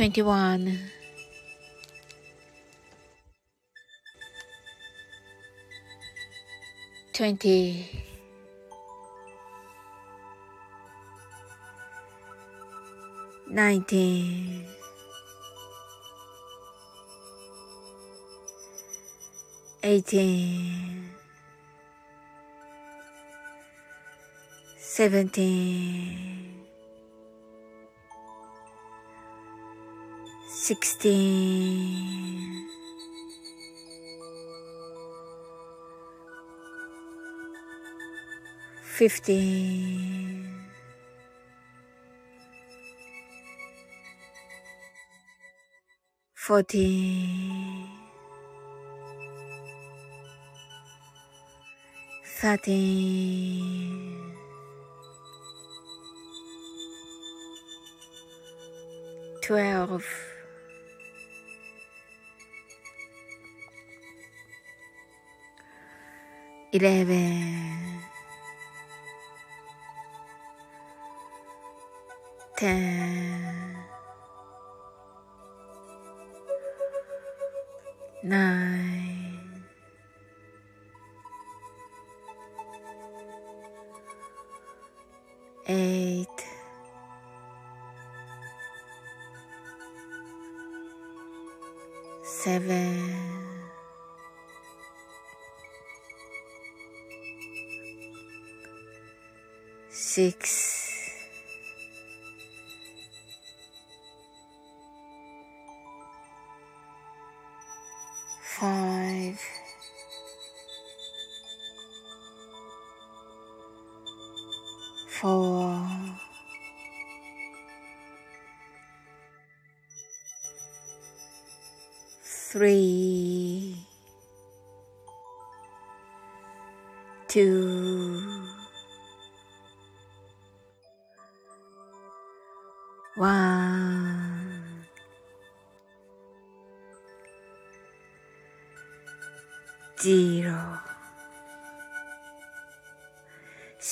21 20 19 18 17 sixteen, fifteen, fourteen, thirteen. Twelve. Eleven, ten, six, five, four, three,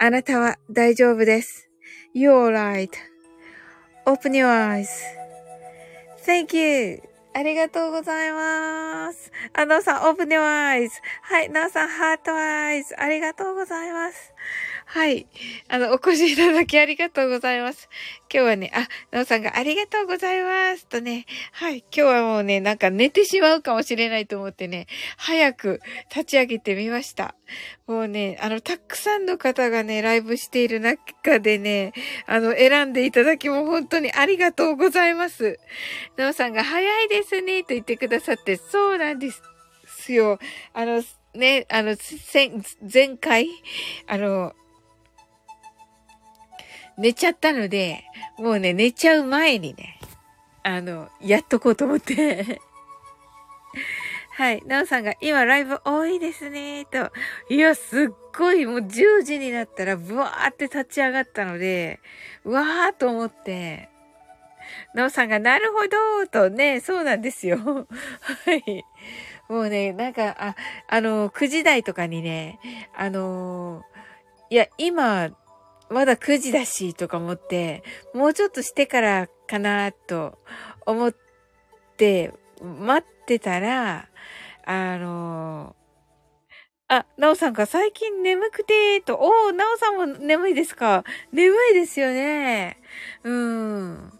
あなたは大丈夫です。You're right.Open your eyes. Thank you! ありがとうございます。あ、なおさん、Open your eyes. はい、なおさん、ハートアイズ。ありがとうございます。はい。あの、お越しいただきありがとうございます。今日はね、あ、なおさんがありがとうございます。とね、はい。今日はもうね、なんか寝てしまうかもしれないと思ってね、早く立ち上げてみました。もうね、あの、たくさんの方がね、ライブしている中でね、あの、選んでいただきも本当にありがとうございます。なおさんが早いですね、と言ってくださって、そうなんですよ。あの、ね、あの、前回、あの、寝ちゃったので、もうね、寝ちゃう前にね、あの、やっとこうと思って はい。なおさんが、今ライブ多いですね、と。いや、すっごい、もう10時になったら、ブワーって立ち上がったので、うわーと思って、なおさんが、なるほど、とね、そうなんですよ。はい。もうね、なんか、あ、あの、9時台とかにね、あのいや、今、まだ9時だし、とか思って、もうちょっとしてからかな、と思って、待ってたら、あのあ、なおさんが最近眠くて、と、おー、なおさんも眠いですか？眠いですよね。うん。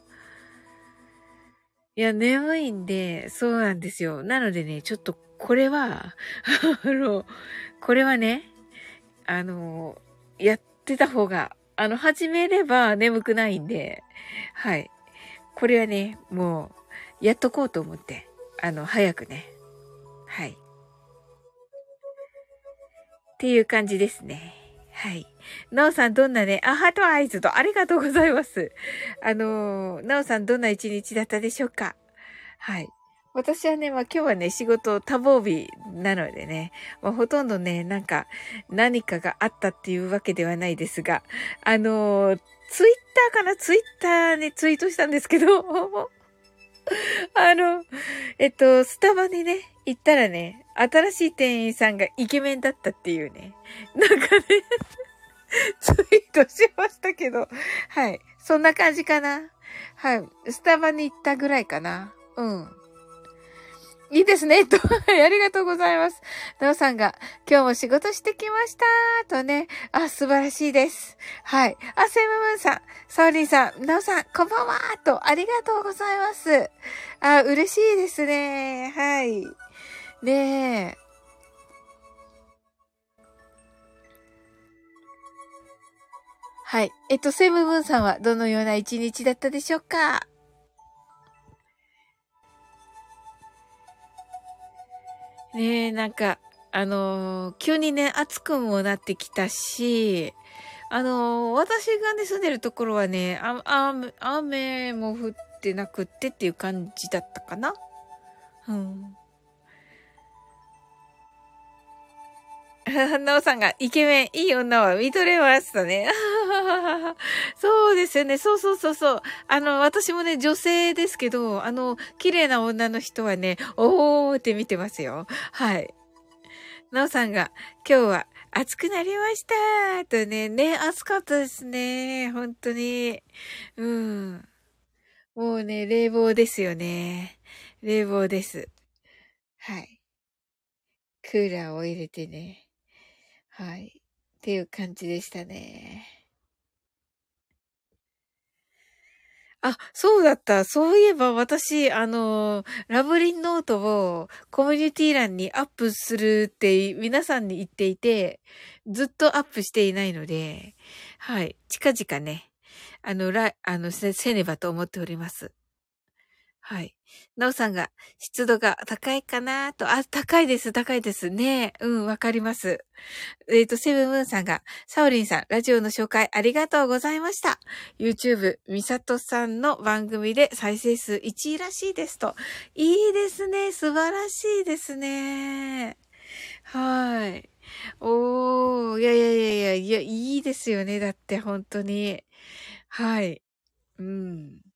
いや、眠いんで、そうなんですよ。なのでね、ちょっと、これは、あの、これはね、あの、やってた方があの、始めれば眠くないんで、はい。これはね、もう、やっとこうと思って、あの、早くね。はい。っていう感じですね。はい。なおさんどんなね、あ、ハートアイズとありがとうございます。あのなおさんどんな一日だったでしょうかはい。私はね、まあ今日はね、仕事多忙日なのでね、まあほとんどね、なんか何かがあったっていうわけではないですが、あのー、ツイッターかな？ツイッターにツイートしたんですけど、あの、えっと、スタバにね、行ったらね、新しい店員さんがイケメンだったっていうね、なんかね ツイートしましたけど、はい。そんな感じかな。はい。スタバに行ったぐらいかな。うん。いいですね。と、ありがとうございます。なおさんが、今日も仕事してきました。とね。あ、素晴らしいです。はい。あ、セムムーンさん、サーリンさん、なおさん、こんばんは。と、ありがとうございます。あ、嬉しいですね。はい。ねえ。はい。えっと、セムムーンさんはどのような一日だったでしょうか？ねえ、なんか、あのー、急にね、暑くもなってきたし、あのー、私がね、住んでるところはね、雨も降ってなくってっていう感じだったかなうん。なおさんが、イケメン、いい女は見とれましたね。そうですよね。そうそうそうそう。あの、私もね、女性ですけど、あの、綺麗な女の人はね、おーって見てますよ。はい。なおさんが、今日は暑くなりましたとね、ね、暑かったですね。本当に。うん。もうね、冷房ですよね。冷房です。はい。クーラーを入れてね。はい。っていう感じでしたね。あ、そうだった。そういえば私、あの、ラブリンノートをコミュニティ欄にアップするって皆さんに言っていて、ずっとアップしていないので、はい。近々ね、あの、ら、あの、せ、せねばと思っております。はい。なおさんが、湿度が高いかなと、あ、高いです、高いですね。うん、わかります。えっ、ー、と、セブンムーンさんが、サオリンさん、ラジオの紹介ありがとうございました。YouTube、ミサトさんの番組で再生数1位らしいですと。いいですね。素晴らしいですね。はい。おー、いやいやいやいや、いや、いいですよね。だって、本当に。はい。うん。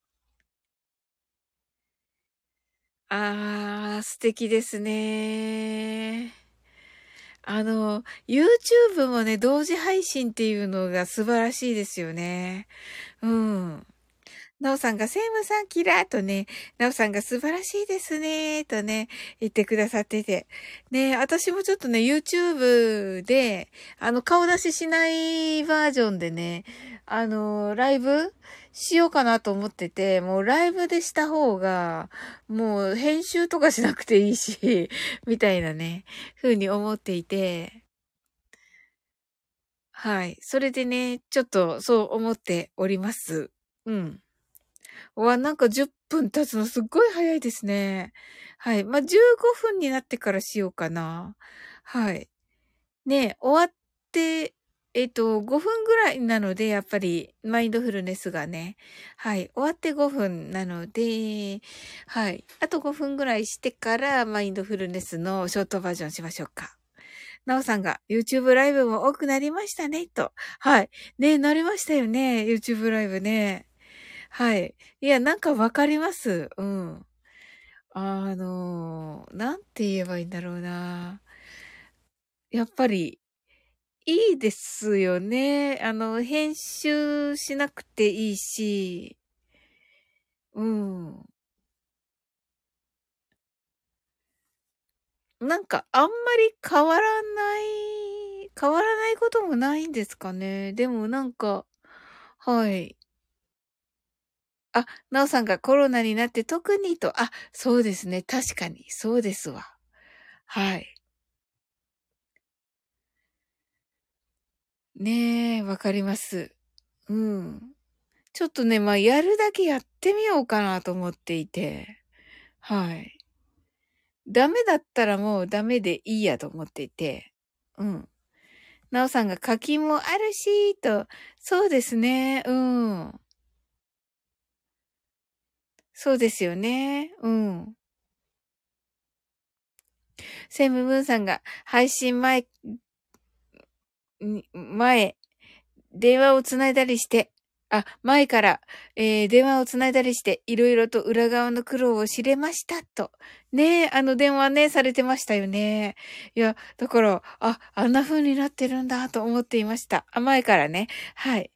ああ、素敵ですね。あの、YouTube もね、同時配信っていうのが素晴らしいですよね。うん。なおさんが、セイムさんキラーとね、なおさんが素晴らしいですね、とね、言ってくださってて。ね、私もちょっとね、YouTube で、あの、顔出ししないバージョンでね、あの、ライブしようかなと思ってて、もうライブでした方が、もう編集とかしなくていいし、みたいなね、風に思っていて、はい。それでね、ちょっとそう思っております。うん。わ、なんか10分経つのすっごい早いですね。はい。まあ、15分になってからしようかな。はい。ね、終わって、えっと、5分ぐらいなので、やっぱり、マインドフルネスがね。はい。終わって5分なので、はい。あと5分ぐらいしてから、マインドフルネスのショートバージョンしましょうか。なおさんが YouTube ライブも多くなりましたね、と。はい。ね、なりましたよね。YouTube ライブね。はい。いや、なんかわかります。うん。あの、なんて言えばいいんだろうな。やっぱり、いいですよね。あの、編集しなくていいし、うん。なんか、あんまり変わらない、変わらないこともないんですかね。でもなんか、はい。あ、なおさんがコロナになって特にと、あ、そうですね。確かに、そうですわ。はい。ねえ、わかります。うん。ちょっとね、まあ、やるだけやってみようかなと思っていて。はい。ダメだったらもうダメでいいやと思っていて。うん。なおさんが課金もあるし、と。そうですね。うん。そうですよね。うん。セムムーンさんが配信前、前、電話をつないだりして、あ、前から、えー、電話をつないだりして、いろいろと裏側の苦労を知れました、と。ねえ、あの電話ね、されてましたよね。いや、だから、あ、あんな風になってるんだ、と思っていました。あ、前からね。はい。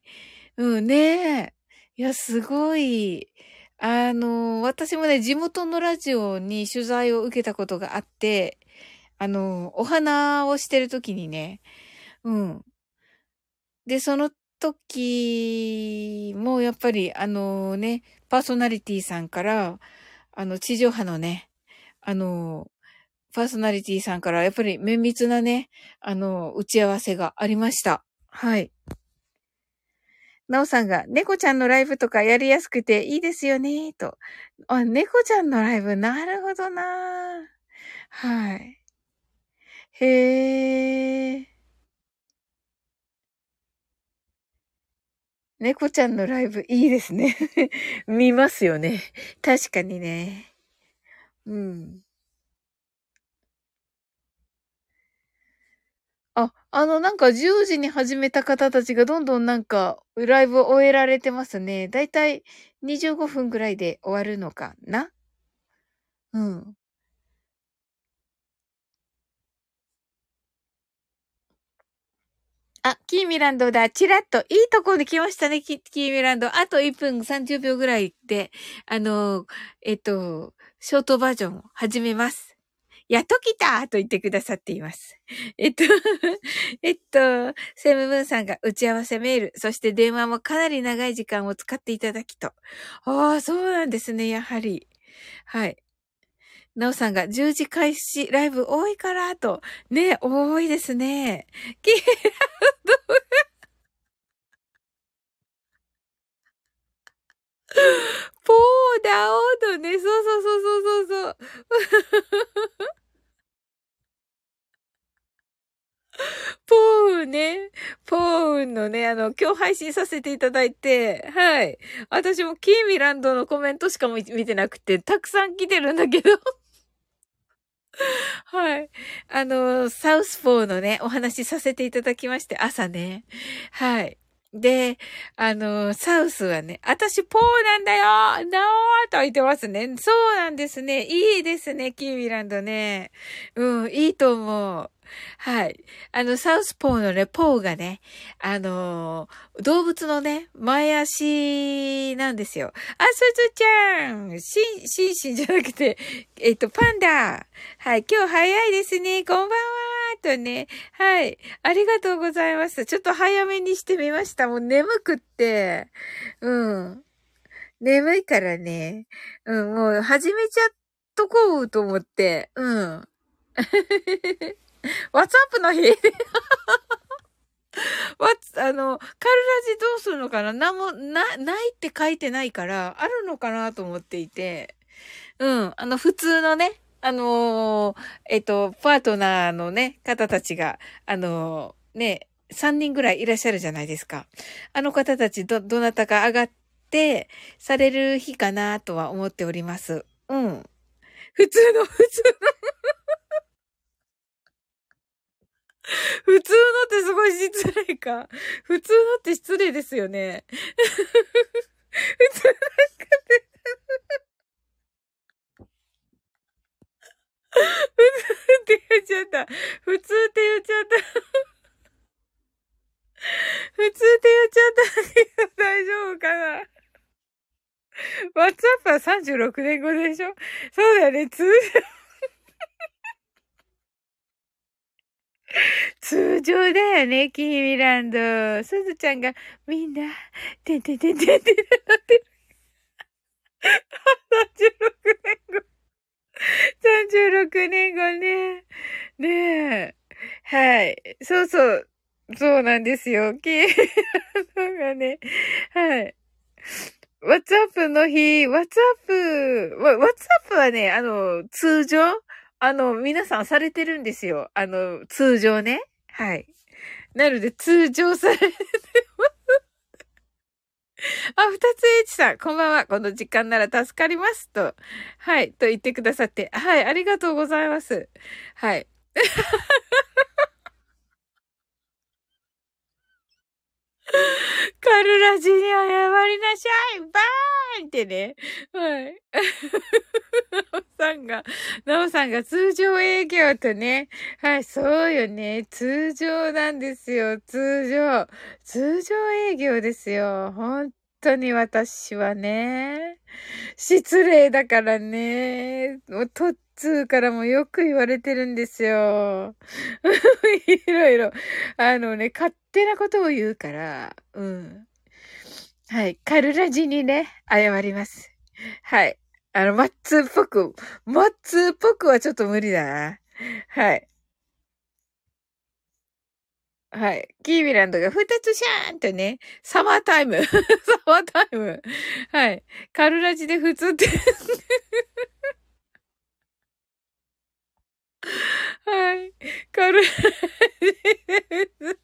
うん、ねえ。いや、すごい。あの、私もね、地元のラジオに取材を受けたことがあって、あの、お花をしてるときにね、うん。で、その時もやっぱりあのね、パーソナリティさんから、あの、地上波のね、あの、パーソナリティさんからやっぱり綿密なね、あの、打ち合わせがありました。はい。なおさんが、猫ちゃんのライブとかやりやすくていいですよね、と。あ、猫ちゃんのライブ、なるほどなはい。へー。猫ちゃんのライブいいですね 見ますよね。確かにね。うん。あ、あの、なんか10時に始めた方たちがどんどんなんか、ライブを終えられてますね。だいたい25分ぐらいで終わるのかなうん。あ、キーミランドだ。チラッと。いいところに来ましたね、キーミランド。あと1分30秒ぐらいで、あの、えっと、ショートバージョンを始めます。やっと来たと言ってくださっています。えっと、えっと、セムムーンさんが打ち合わせメール、そして電話もかなり長い時間を使っていただきと。ああ、そうなんですね、やはり。はい。なおさんが10時開始ライブ多いからと。ね、多いですね。キーラウドポーダオードね。そうそうそうそうそうそう。ポーンね。ポーンのね、あの、今日配信させていただいて、はい。私もキーミランドのコメントしか見てなくて、たくさん来てるんだけど。はい。あの、サウスポーのね、お話しさせていただきまして、朝ね。はい。で、あの、サウスはね、私ポーなんだよなおーと言ってますね。そうなんですね。いいですね、キーミランドね。うん、いいと思う。はい。あの、サウスポーのね、ポーがね、あのー、動物のね、前足なんですよ。あ、すずちゃんシン、シンシンじゃなくて、えっと、パンダはい、今日早いですね。こんばんはとね。はい。ありがとうございます。ちょっと早めにしてみました。もう眠くって。うん。眠いからね。うん、もう始めちゃっとこうと思って。うん。ワッツアップの日 わあの、カルラジどうするのかな？何も、な、ないって書いてないから、あるのかなと思っていて。うん。あの、普通のね、あのー、えっと、パートナーのね、方たちが、あのー、ね、3人ぐらいいらっしゃるじゃないですか。あの方たち、ど、どなたか上がって、される日かなとは思っております。うん。普通の、普通の 普通のってすごい失礼か。普通のって失礼ですよね。普通なんかって普通って言っちゃった。普通って言っちゃった。普通って言っちゃった大丈夫かな ?WhatsApp は36年後でしょ？そうだよね、通常 通常だよね、キーミランド。すずちゃんが、みんな、てんてんてんてんてんなってる。36年後。36年後ね。ねえ。はい。そうそう。そうなんですよ。キーミランドがね。はい。WhatsApp の日、WhatsApp、WhatsApp はね、あの、通常あの、皆さんされてるんですよ。あの、通常ね。はい。なので、通常されてます。あ、二つ H さん、こんばんは。この時間なら助かります。と。はい。と言ってくださって。はい。ありがとうございます。はい。カルラジに謝りなさいバーンってね。はい。なおさんが、なおさんが通常営業とね。はい、そうよね。通常なんですよ。通常。通常営業ですよ。本当に私はね。失礼だからね。とっつーからもよく言われてるんですよ。いろいろ。あのね、勝手なことを言うから、うん。はい。カルラジにね、謝ります。はい。あの、マッツーっぽく、マッツーっぽくはちょっと無理だな。はい。はい。キービランドが二つシャーンとね、サマータイム。サマータイム。はい。カルラジで普通ってはい。カルラジで普通。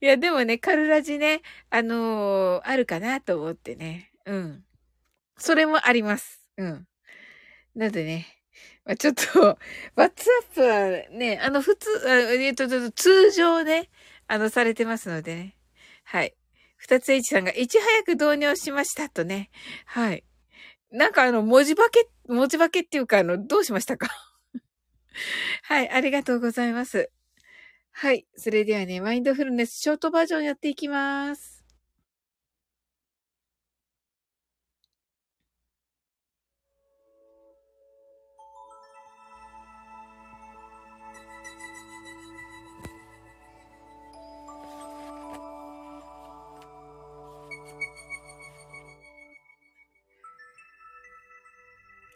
いや、でもね、カルラジね、あのー、あるかなと思ってね。うん。それもあります。うん。なのでね、まあ、ちょっと、ワッツアップはね、あの、普通、えっと、通常ね、あの、されてますのでね。はい。二つ H さんがいち早く導入しましたとね。はい。なんかあの、文字化け、文字化けっていうか、あの、どうしましたか？はい、ありがとうございます。はい。それではね、マインドフルネスショートバージョンやっていきます。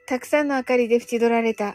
たくさんの明かりで縁取られた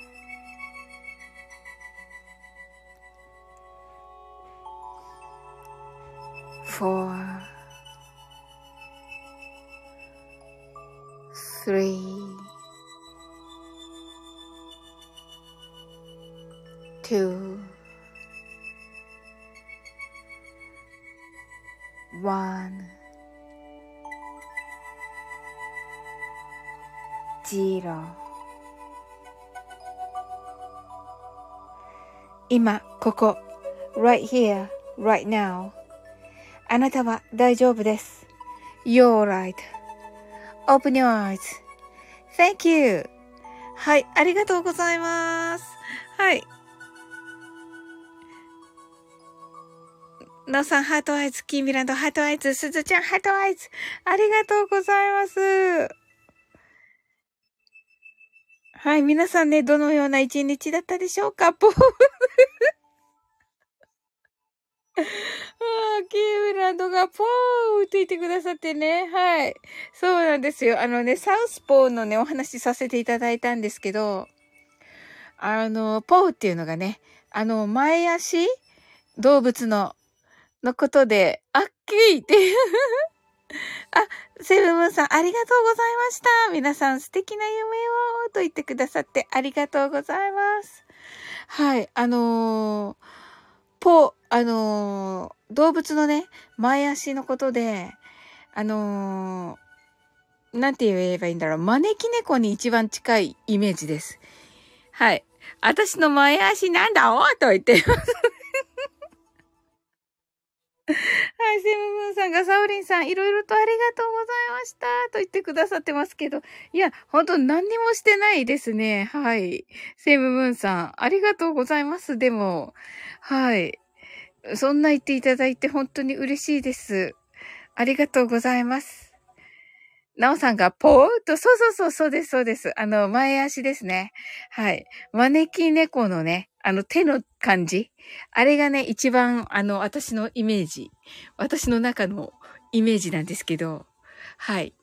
4 3 2 1 0今、ここ、right here, right now. あなたは大丈夫です。You're right.Open your eyes.Thank you. はい、ありがとうございます。はい。のさん、 heart eyes、キーミランド、 heart eyes、すずちゃん、 heart eyes。ありがとうございます。はい、皆さんね、どのような一日だったでしょうか？ぽー。ああ、キーミランドがポーって言ってくださってね。はい。そうなんですよ。あのね、サウスポーのね、お話しさせていただいたんですけど、あの、ポーっていうのがね、あの、前足動物の、のことで、あっきーっていう。あ、セブンムーンさん、ありがとうございました。皆さん、素敵な夢をと言ってくださってありがとうございます。はい、あのー、ポ、あのー、動物のね、前足のことで、あのー、なんて言えばいいんだろう。招き猫に一番近いイメージです。はい。私の前足なんだおと言ってます。はい、セムムーンさんがサオリンさん、いろいろとありがとうございました。と言ってくださってますけど。いや、本当何にもしてないですね。はい。セムムーンさん、ありがとうございます。でも、はい。そんな言っていただいて本当に嬉しいです。ありがとうございます。なおさんがポーっと、そうそうそう、そうです、そうです。あの、前足ですね。はい。招き猫のね、あの手の感じ？あれがね、一番、あの、私のイメージ。私の中のイメージなんですけど。はい。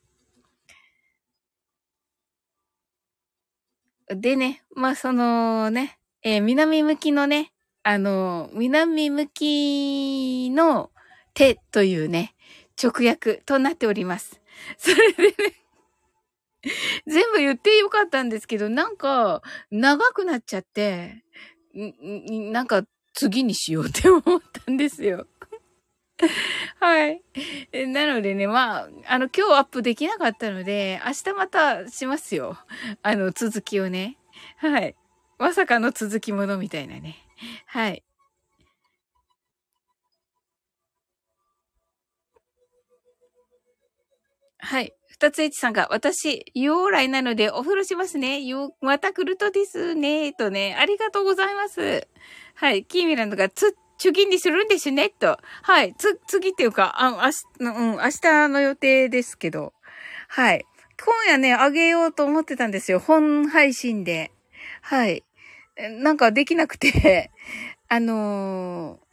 でね、まあ、そのね、えー南向きのね、あの、南向きの手というね、直訳となっております。それでね、全部言ってよかったんですけど、なんか、長くなっちゃって、んなんか、次にしようって思ったんですよ。はい。なのでね、まあ、あの、今日アップできなかったので、明日またしますよ。あの、続きをね。はい。まさかの続きものみたいなね。はい。はい。二つ H さんが、私、用来なのでお風呂しますね。よ、また来るとですね。とね、ありがとうございます。はい。キーミランドが、つ、中銀にするんですね。と。はい。つ、次っていうか、あ、あし、うん、明日の予定ですけど。はい。今夜ね、あげようと思ってたんですよ。本配信で。はい。なんかできなくて、あのー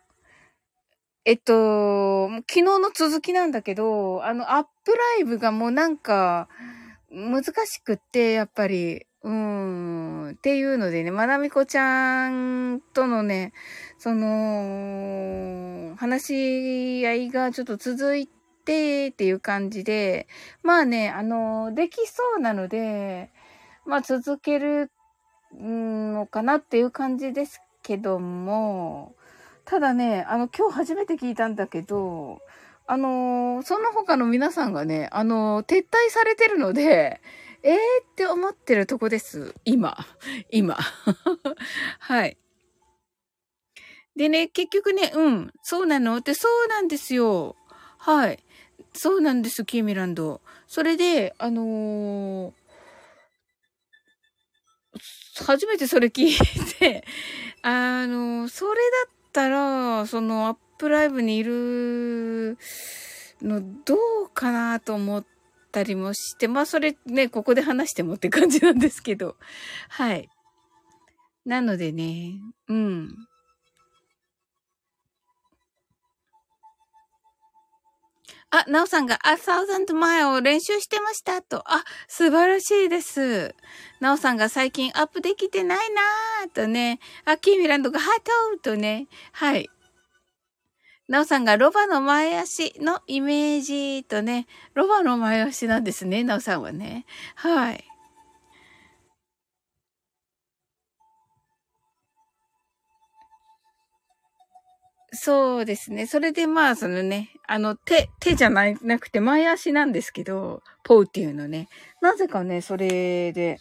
えっと、昨日の続きなんだけど、あの、アップライブがもうなんか、難しくって、やっぱり、うーん、っていうのでね、まなみこちゃんとのね、その、話し合いがちょっと続いてっていう感じで、まあね、あの、できそうなので、まあ続けるのかなっていう感じですけども、ただね、あの、今日初めて聞いたんだけど、あのーその他の皆さんがね、あのー撤退されてるので、えーって思ってるとこです。今。今。はい。でね、結局ね、うん、そうなのって、そうなんですよ。はい。そうなんです、キーミランド。それで、あのー、初めてそれ聞いて、あの、それだったら、そのアップライブにいるのどうかなと思ったりもして、まあそれね、ここで話してもって感じなんですけど。はい。なのでね、うん。あ、なおさんが、あ、サウザンド前を練習してましたと。あ、素晴らしいです。なおさんが最近アップできてないなぁとね。あ、キーミランドがハートとね。はい。なおさんがロバの前足のイメージとね。ロバの前足なんですね、なおさんはね。はい。そうですね。それでまあ、そのね、あの、手、手じゃないなくて前足なんですけど、ポウっていうのね。なぜかね、それで、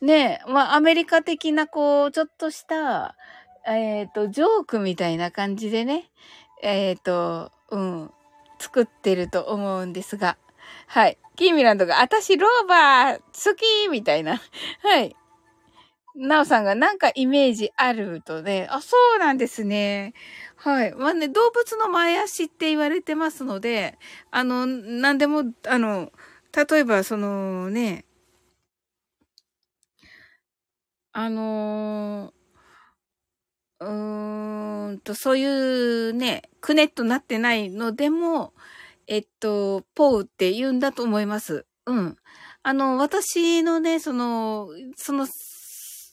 ね、まあ、アメリカ的な、こう、ちょっとした、えっ、ー、と、ジョークみたいな感じでね、えっ、ー、と、うん、作ってると思うんですが、はい。キーミランドが、あたしローバー好きみたいな。はい。なおさんがなんかイメージあるとね、あ、そうなんですね。はい。まあね、動物の前足って言われてますので、あの、なんでも、あの、例えばそのね、あのうーんと、そういうね、くねっとなってないのでも、えっと、ポウって言うんだと思います。うん。あの、私のね、その、その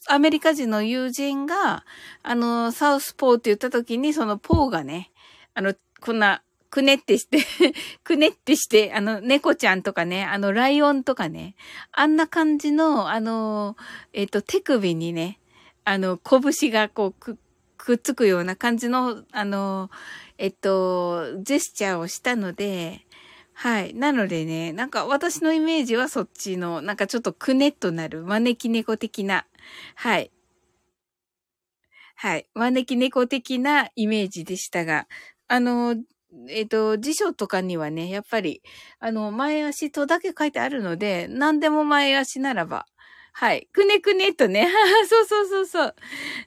アメリカ人の友人が、あの、サウスポーって言った時に、そのポーがね、あの、こんな、くねってして くねってして、あの、猫ちゃんとかね、あの、ライオンとかね、あんな感じの、あの、えっ、と、手首にね、あの、拳がこう、く、くっつくような感じの、あの、えっと、ジェスチャーをしたので、はい。なのでね、なんか私のイメージはそっちの、なんかちょっとくねっとなる招き猫的な、はい。はい。招き猫的なイメージでしたが、あの、えっ、と、辞書とかにはね、やっぱり、あの、前足とだけ書いてあるので、何でも前足ならば、はい。くねくねとね。そうそうそうそう。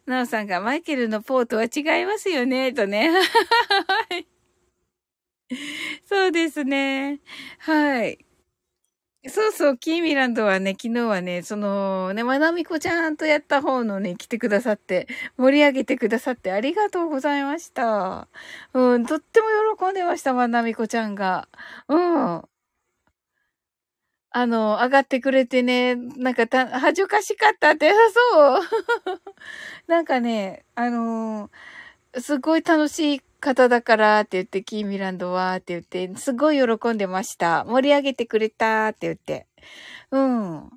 なおさんがマイケルのポートは違いますよね、とね。はい。そうですね。はい。そうそう、キーミランドはね、昨日はね、そのね、まなみこちゃんとやった方のね、来てくださって、盛り上げてくださってありがとうございました。うん、とっても喜んでました、まなみこちゃんが。うん。あの、上がってくれてね、なんかた、恥ずかしかったって、そう。なんかね、あのー、すごい楽しい方だからって言って、キーミランドはって言って、すごい喜んでました。盛り上げてくれたって言って。うん。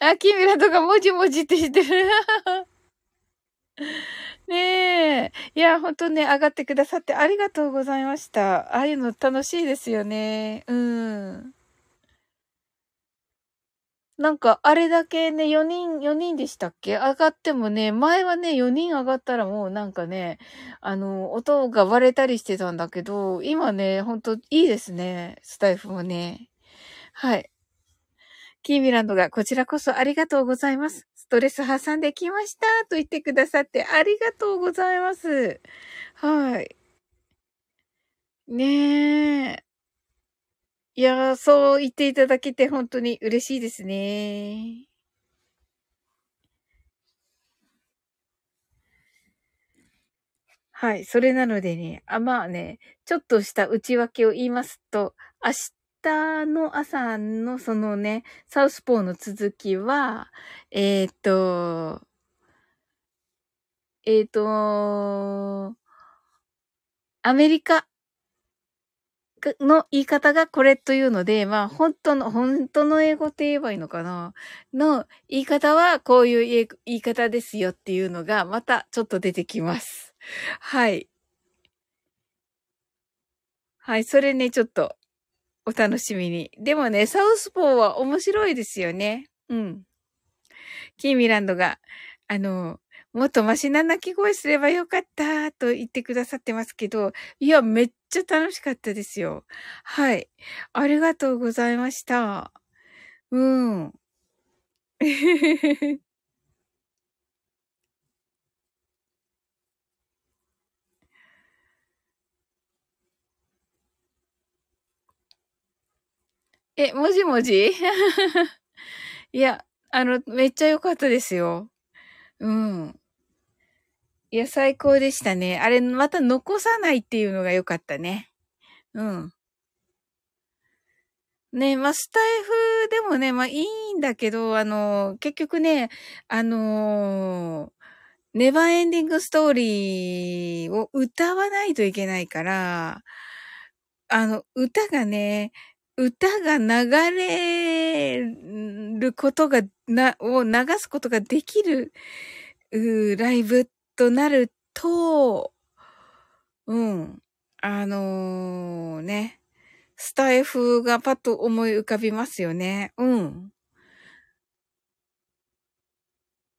あ、キーミランドがもじもじってしてる。ねえ。いや、ほんとね、上がってくださってありがとうございました。ああいうの楽しいですよね。うん。なんか、あれだけね、4人、4人でしたっけ？上がってもね、前はね、4人上がったらもうなんかね、あの、音が割れたりしてたんだけど、今ね、ほんといいですね。スタイフもね。はい。キーミランドが、こちらこそありがとうございます。ストレス挟んできましたと言ってくださってありがとうございます。はい。ねえ。いやー、そう言っていただけて本当に嬉しいですね。はい。それなのでね、あ、まあね、ちょっとした内訳を言いますと、明日の朝のそのね、サウスポーの続きは、えっ、と、えっ、と、アメリカの言い方がこれというので、まあ、本当の、本当の英語って言えばいいのかなの言い方はこういう言い方ですよっていうのが、またちょっと出てきます。はい。はい、それね、ちょっと、お楽しみに。でもね、サウスポーは面白いですよね。うん。キーミランドが、あの、もっとマシな鳴き声すればよかったと言ってくださってますけど、いや、めっちゃ楽しかったですよ。はい。ありがとうございました。うん。え、もじもじ？いや、あの、めっちゃ良かったですよ。うん。いや、最高でしたね。あれ、また残さないっていうのが良かったね。うん。ね、まあ、スタイフでもね、まあいいんだけど、あの、結局ね、あのネバーエンディングストーリーを歌わないといけないから、あの、歌がね、歌が流れることが、な、を流すことができる、ライブとなると、うん、あのー、ね、スタイフがパッと思い浮かびますよね。うん。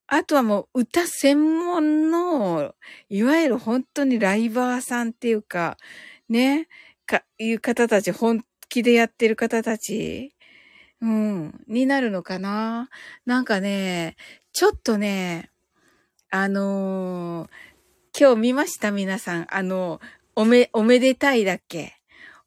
あとはもう歌専門の、いわゆる本当にライバーさんっていうか、ね、か、いう方たち、本気でやってる方たち、うん、になるのかななんかね、ちょっとね、あのー、今日見ました？皆さん。あの、おめ、おめでたいだっけ？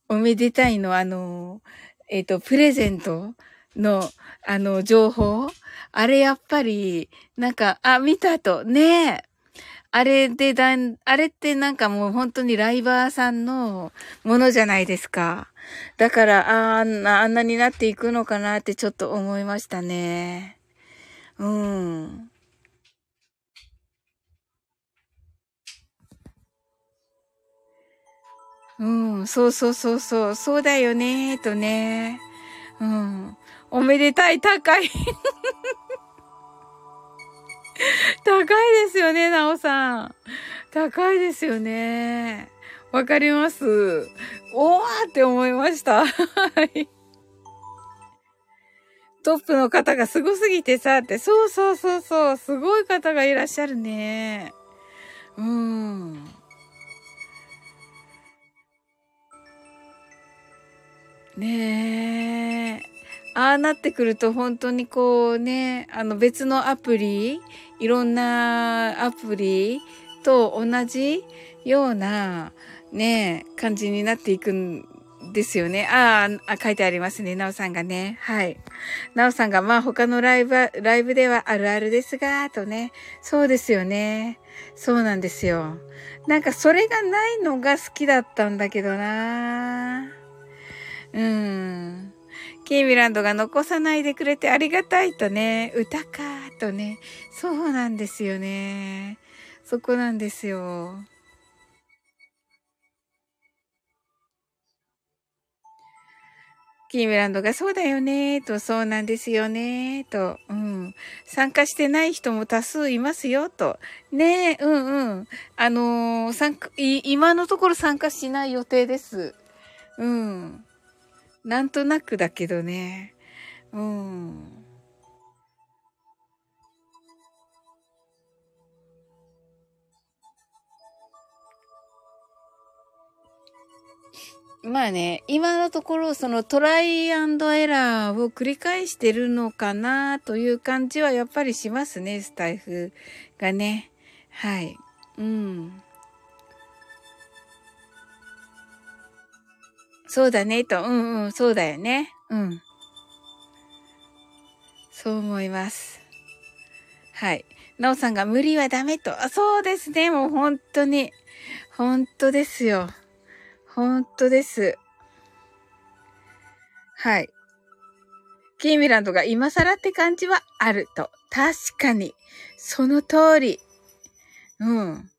おめでたいの、あの、えっ、ー、と、プレゼントの、あの、情報？あれやっぱり、なんか、あ、見た後、ねえ。あれでだん、あれってなんかもう本当にライバーさんのものじゃないですか。だから、あんな、あんなになっていくのかなってちょっと思いましたね。うん。うん、そうそうそうそう、そうだよね、とね。うん。おめでたい、高い。高いですよね、なおさん。高いですよね。わかります。おーって思いました。はい。トップの方がすごすぎてさ、って、そうそうそうそう、すごい方がいらっしゃるね。うん。ねえ。ああなってくると本当にこうね、あの別のアプリ、いろんなアプリと同じようなね、感じになっていくんですよね。ああ、書いてありますね。なおさんがね。はい。なおさんが、まあ他のライブ、ライブではあるあるですが、とね。そうですよね。そうなんですよ。なんかそれがないのが好きだったんだけどなうん。キーミランドが残さないでくれてありがたいとね、歌かとね、そうなんですよね。そこなんですよ。キーミランドがそうだよねと、そうなんですよねと、うん。参加してない人も多数いますよと。ねえ、うんうん。あのー、参加、今のところ参加しない予定です。うん。なんとなくだけどね。うん。まあね、今のところそのトライアンドエラーを繰り返してるのかなという感じはやっぱりしますね、スタイフがね。はい。うん。そうだね、と。うんうん、そうだよね。うん。そう思います。はい。なおさんが無理はダメと。あ、そうですね。もう本当に。本当ですよ。本当です。はい。キーミランドが今更って感じはあると。確かに。その通り。うん。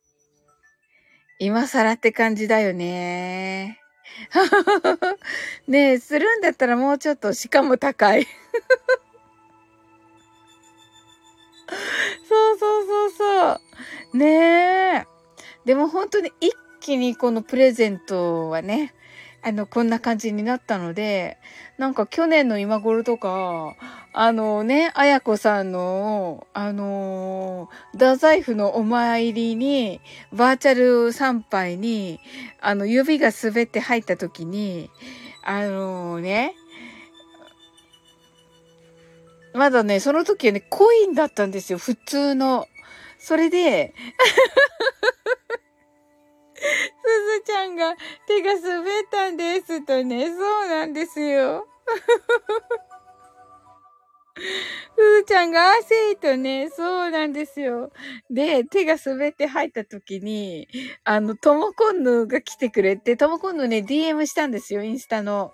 今更って感じだよね。ねえ、するんだったらもうちょっと、しかも高い。そうそうそうそう。ねえ。でも本当に一気にこのプレゼントはね、あの、こんな感じになったので、なんか去年の今頃とか、あのね、あやこさんの、あのー、太宰府のお参りに、バーチャル参拝に、あの、指が滑って入った時に、あのー、ね、まだね、その時はね、コインだったんですよ、普通の。それで、すずちゃんが手が滑ったんですとね、そうなんですよ。すずちゃんが汗とね、そうなんですよ。で、手が滑って入った時に、あの、ともこんぬが来てくれて、ともこんぬね、DM したんですよ、インスタの。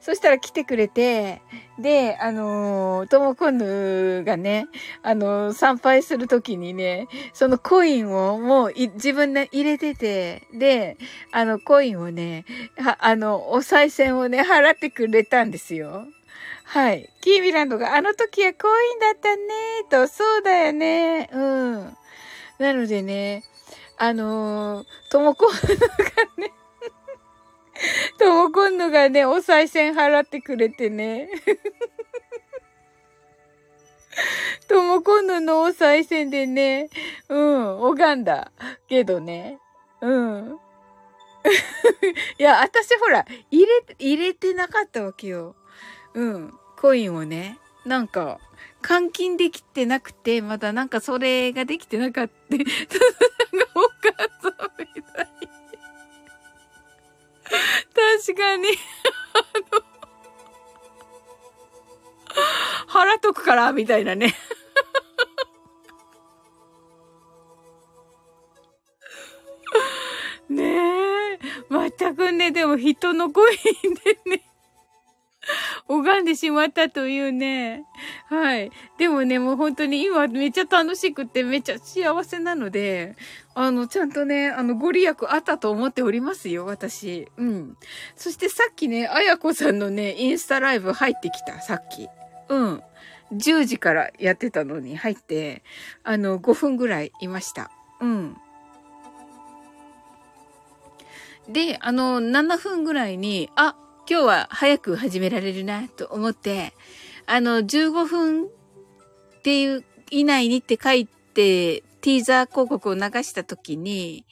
そしたら来てくれて、で、あのー、ともこぬがね、あのー、参拝するときにね、そのコインをもう自分で入れてて、で、あの、コインをね、は、あの、お賽銭をね、払ってくれたんですよ。はい。キーミランドが、あの時はコインだったねと、そうだよね。うん。なのでね、あのー、ともこぬがね、とも今度がね、お賽銭払ってくれてね。とも今度のお賽銭でね、うん、拝んだ。けどね。うん。いや、私ほら、入れ、入れてなかったわけよ。うん。コインをね。なんか、換金できてなくて、まだなんかそれができてなかった。なんかお母確かに。腹とくから、みたいなね。ねえ。全くね、でも人の声でね。拝んでしまったというね。はい。でもね、もう本当に今めっちゃ楽しくてめっちゃ幸せなので、あの、ちゃんとね、あの、ご利益あったと思っておりますよ、私。うん。そしてさっきね、あやこさんのね、インスタライブ入ってきた、さっき。うん。10時からやってたのに入って、あの、5分ぐらいいました。うん。で、あの、7分ぐらいに、あ、今日は早く始められるなと思って、あの、15分っていう以内にって書いて、ティーザー広告を流した時に、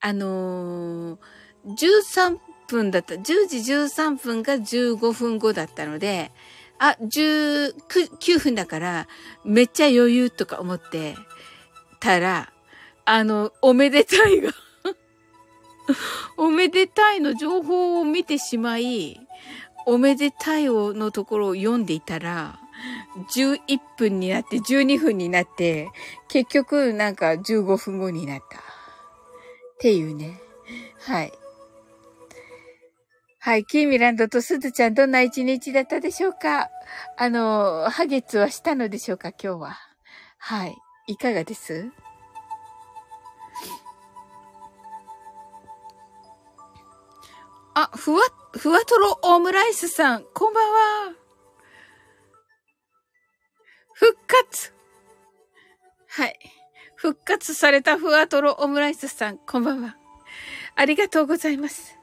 あのー、13分だった、10時13分が15分後だったので、あ、19分だから、めっちゃ余裕とか思ってたら、あの、おめでたいが おめでたいの情報を見てしまい、おめでたいをのところを読んでいたら、11分になって12分になって、結局なんか15分後になった。っていうね。はい。はい。キーミランドとスズちゃんどんな一日だったでしょうか？あの、ハゲツはしたのでしょうか今日は。はい。いかがです？あ、ふわ、ふわとろオムライスさん、こんばんは。復活はい。復活されたふわとろオムライスさん、こんばんは。ありがとうございます。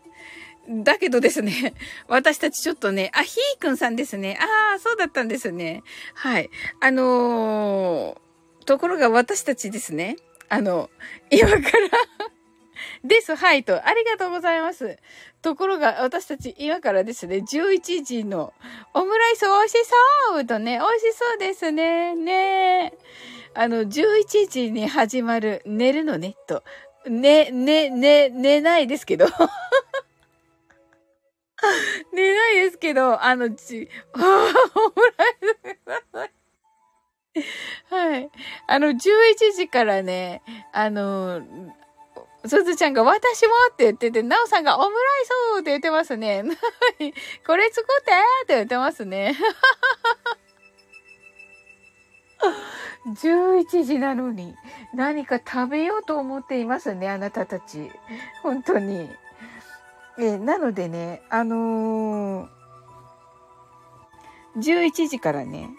だけどですね、私たちちょっとね、あ、ひーくんさんですね。ああ、そうだったんですね。はい。あのー、ところが私たちですね、あの、今からです、はいと。ありがとうございます。ところが、私たち今からですね、11時のオムライス美味しそうとね、美味しそうですね。ねあの、11時に始まる、寝るのね、と。ね、ね、ね、寝ないですけど。寝ないですけど、あの、ち、オムライスはい。あの、11時からね、あの、すずちゃんが私もって言ってて、なおさんがオムライスって言ってますね。これ作ってって言ってますね。11時なのに何か食べようと思っていますね、あなたたち。本当に。え、なのでね、あのー、11時からね、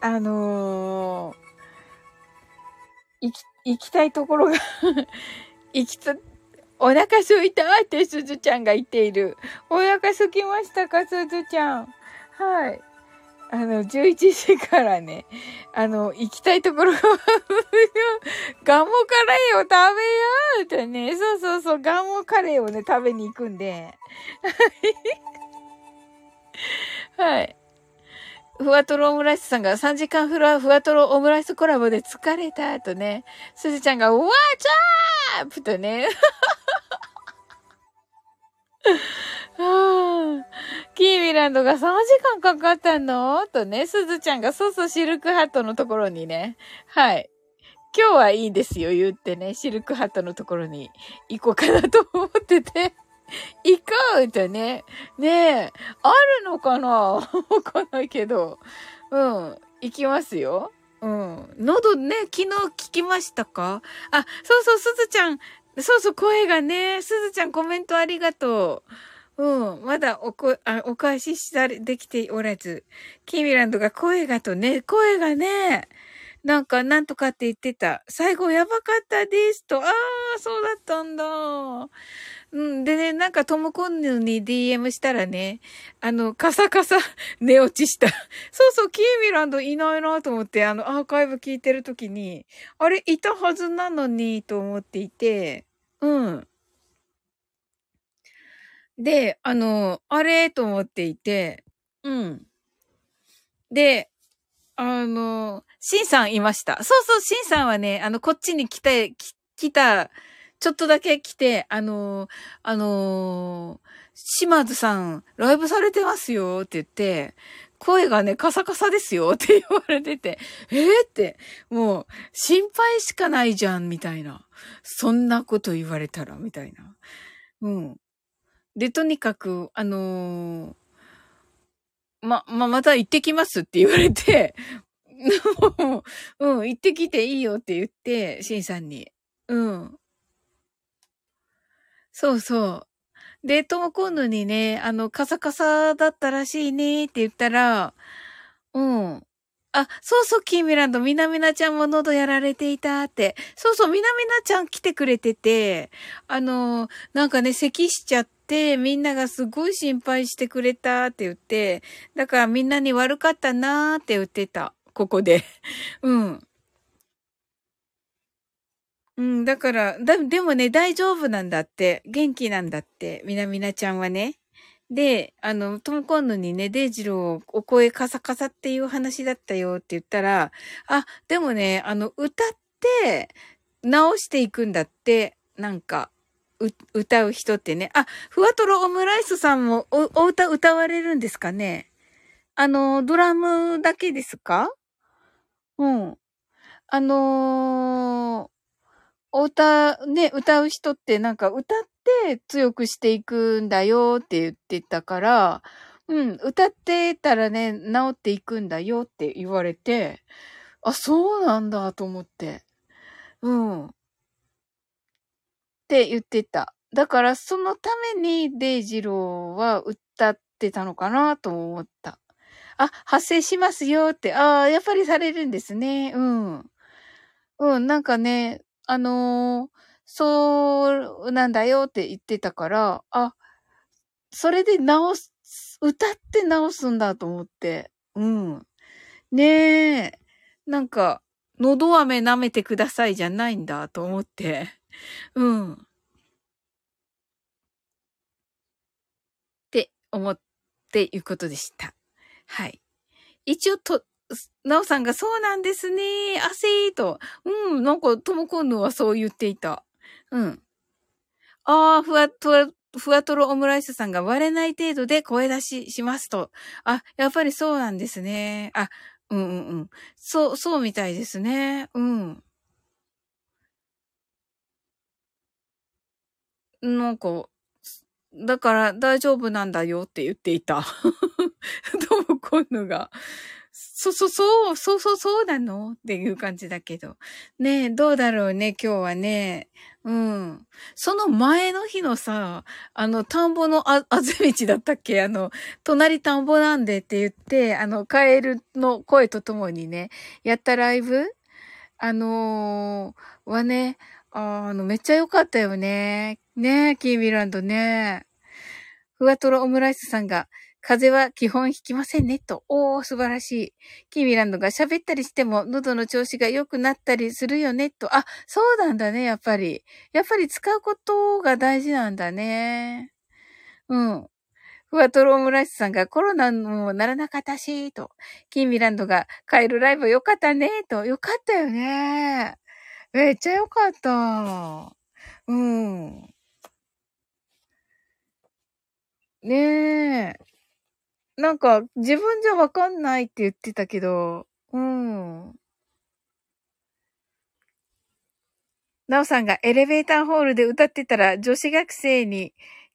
あのー、行き、行きたいところが行きた、お腹すいたってすずちゃんが言っている。お腹すきましたか、すずちゃん。はい。あの、11時からね、あの、行きたいところがガモカレーを食べようってね、そうそうそう、ガモカレーをね、食べに行くんで。はい。ふわとろオムライスさんが3時間フラふわとろオムライスコラボで疲れたとね、すずちゃんが、ワーチャープとね。はあ、キーミランドが3時間かかったの？とね、すずちゃんがそうそうシルクハットのところにね、はい。今日はいいですよ、言ってね、シルクハットのところに行こうかなと思ってて。行こうとね。ねえ、あるのかな？わかんないけど。うん、行きますよ。うん。喉ね、昨日聞きましたか？あ、そうそう、すずちゃん。そうそう、声がね。すずちゃんコメントありがとう。うん。まだおこ、あ、お返ししたできておらず。キミランドが声がとね、声がね。なんか、なんとかって言ってた。最後やばかったですと。ああ、そうだったんだ。うん。でね、なんかトムコンヌに DM したらね、あの、カサカサ 寝落ちした。そうそう、キーミランドいないなと思って、あの、アーカイブ聞いてるときに、あれ、いたはずなのに、と思っていて、うん。で、あの、あれと思っていて、うん。で、あの、シンさんいました。そうそう、シンさんはね、あの、こっちに来て、来た、ちょっとだけ来て、あのー、あのー、島津さん、ライブされてますよって言って、声がね、カサカサですよ って言われてて、えー、って、もう、心配しかないじゃん、みたいな。そんなこと言われたら、みたいな。うん。で、とにかく、あのー、ま、ま、また行ってきますって言われて、もうん、行ってきていいよって言って、シンさんに。うん。そうそう。で、トモコンヌにね、あの、カサカサだったらしいねって言ったら、うん。あ、そうそう、キーミランド、みなみなちゃんも喉やられていたって。そうそう、みなみなちゃん来てくれてて、あの、なんかね、咳しちゃって、みんながすごい心配してくれたって言って、だからみんなに悪かったなーって言ってた。ここで。うん。うん、だから、だ、でもね、大丈夫なんだって。元気なんだって。みなみなちゃんはね。で、あの、トムコンヌにね、デイジロー、お声カサカサっていう話だったよって言ったら、あ、でもね、あの、歌って、直していくんだって、なんか、う、歌う人ってね。あ、ふわとろオムライスさんもお、お歌歌われるんですかねあの、ドラムだけですか？うん。あのーお歌、ね、歌う人ってなんか歌って強くしていくんだよって言ってたから、うん、歌ってたらね、治っていくんだよって言われて、あ、そうなんだと思って。うん。って言ってた。だからそのためにデイジローは歌ってたのかなと思った。あ、発生しますよって。ああ、やっぱりされるんですね。うん。うん、なんかね、あのー、そうなんだよって言ってたから、あ、それで直す、歌って直すんだと思って。うん。ねえ。なんか、喉飴舐めてくださいじゃないんだと思って。うん。って思っていうことでした。はい。一応と、なおさんがそうなんですね。汗と。うん、なんか、ともこんぬはそう言っていた。うん。ああ、ふわとわ、ふわとろオムライスさんが割れない程度で声出ししますと。あ、やっぱりそうなんですね。あ、うんうんうん。そう、そうみたいですね。うん。なんか、だから大丈夫なんだよって言っていた。ともこんぬが。そうそうそう、そうそうそうなの？っていう感じだけど。ねえ、どうだろうね、今日はね。うん。その前の日のさ、あの、田んぼのあ、あぜ道だったっけ？あの、隣田んぼなんでって言って、あの、カエルの声とともにね、やったライブ？あのー、はね、あの、めっちゃ良かったよね。ねえ、キーミランドね。ふわとろオムライスさんが、風邪は基本ひきませんね、と。おー、素晴らしい。キーミランドが喋ったりしても喉の調子が良くなったりするよね、と。あ、そうなんだね、やっぱり。やっぱり使うことが大事なんだね。うん。ふわとろオムライスさんがコロナもならなかったし、と。キーミランドがカエルライブよかったね、と。よかったよね。めっちゃよかった。うん。ねえ。なんか、自分じゃわかんないって言ってたけど、うん。なおさんがエレベーターホールで歌ってたら女子学生に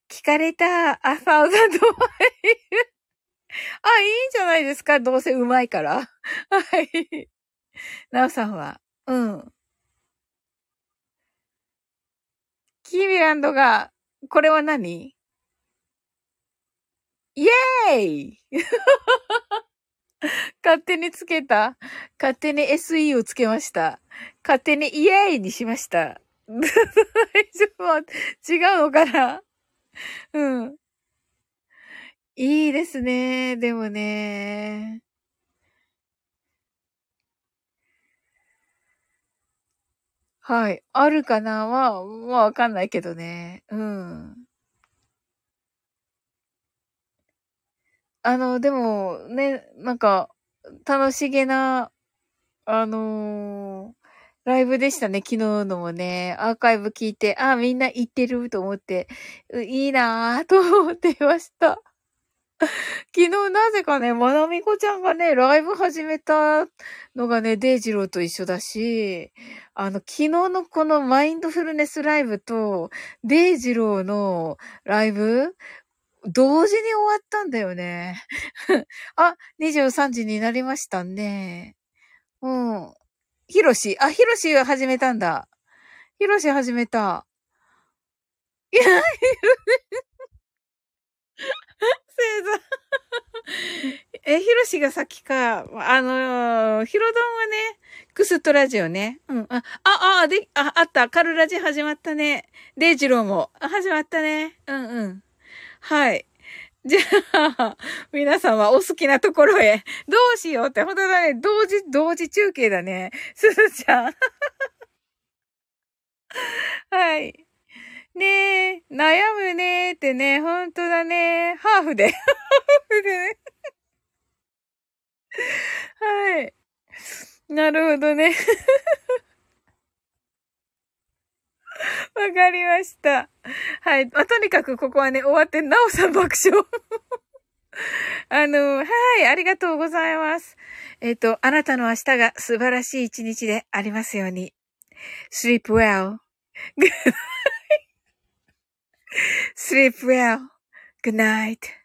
聞かれたアファウザンドマイル。あ、いいんじゃないですかどうせうまいから。はい。なおさんは、うん。キーミランドが、これは何？イエーイ勝手につけた。勝手に SE をつけました。勝手にイエーイにしました。大丈夫？違うのかな？うん。いいですね。でもね。はい。あるかな？は、まあわかんないけどね。うん。あの、でも、ね、なんか、楽しげな、あのー、ライブでしたね、昨日のもね。アーカイブ聞いて、あ、みんな行ってると思って、いいなぁと思っていました。昨日なぜかね、まなみこちゃんがね、ライブ始めたのがね、デイジローと一緒だし、あの、昨日のこのマインドフルネスライブと、デイジローのライブ同時に終わったんだよね。あ、23時になりましたね。うん。ひろし。あ、ひろし始めたんだ。ひろし始めた。いや、ひろし。星座。え、ひろしが先か。あのー、ひろどんはね、クストラジオね。うん。あ、あ、あ、で、あ、あった。カルラジ始まったね。デイジローも。始まったね。うんうん。はい。じゃあ、皆さんはお好きなところへ。どうしようって、ほんとだね。同時、同時中継だね。すずちゃん。はい。ねえ、悩むねーってね、ほんとだね。ハーフで。ハーフでね。はい。なるほどね。わかりました。はい。まあ、とにかくここはね、終わって、なおさん爆笑。あの、はい、ありがとうございます。えっ、ー、と、あなたの明日が素晴らしい一日でありますように。sleep well. Good night. sleep well. Good night.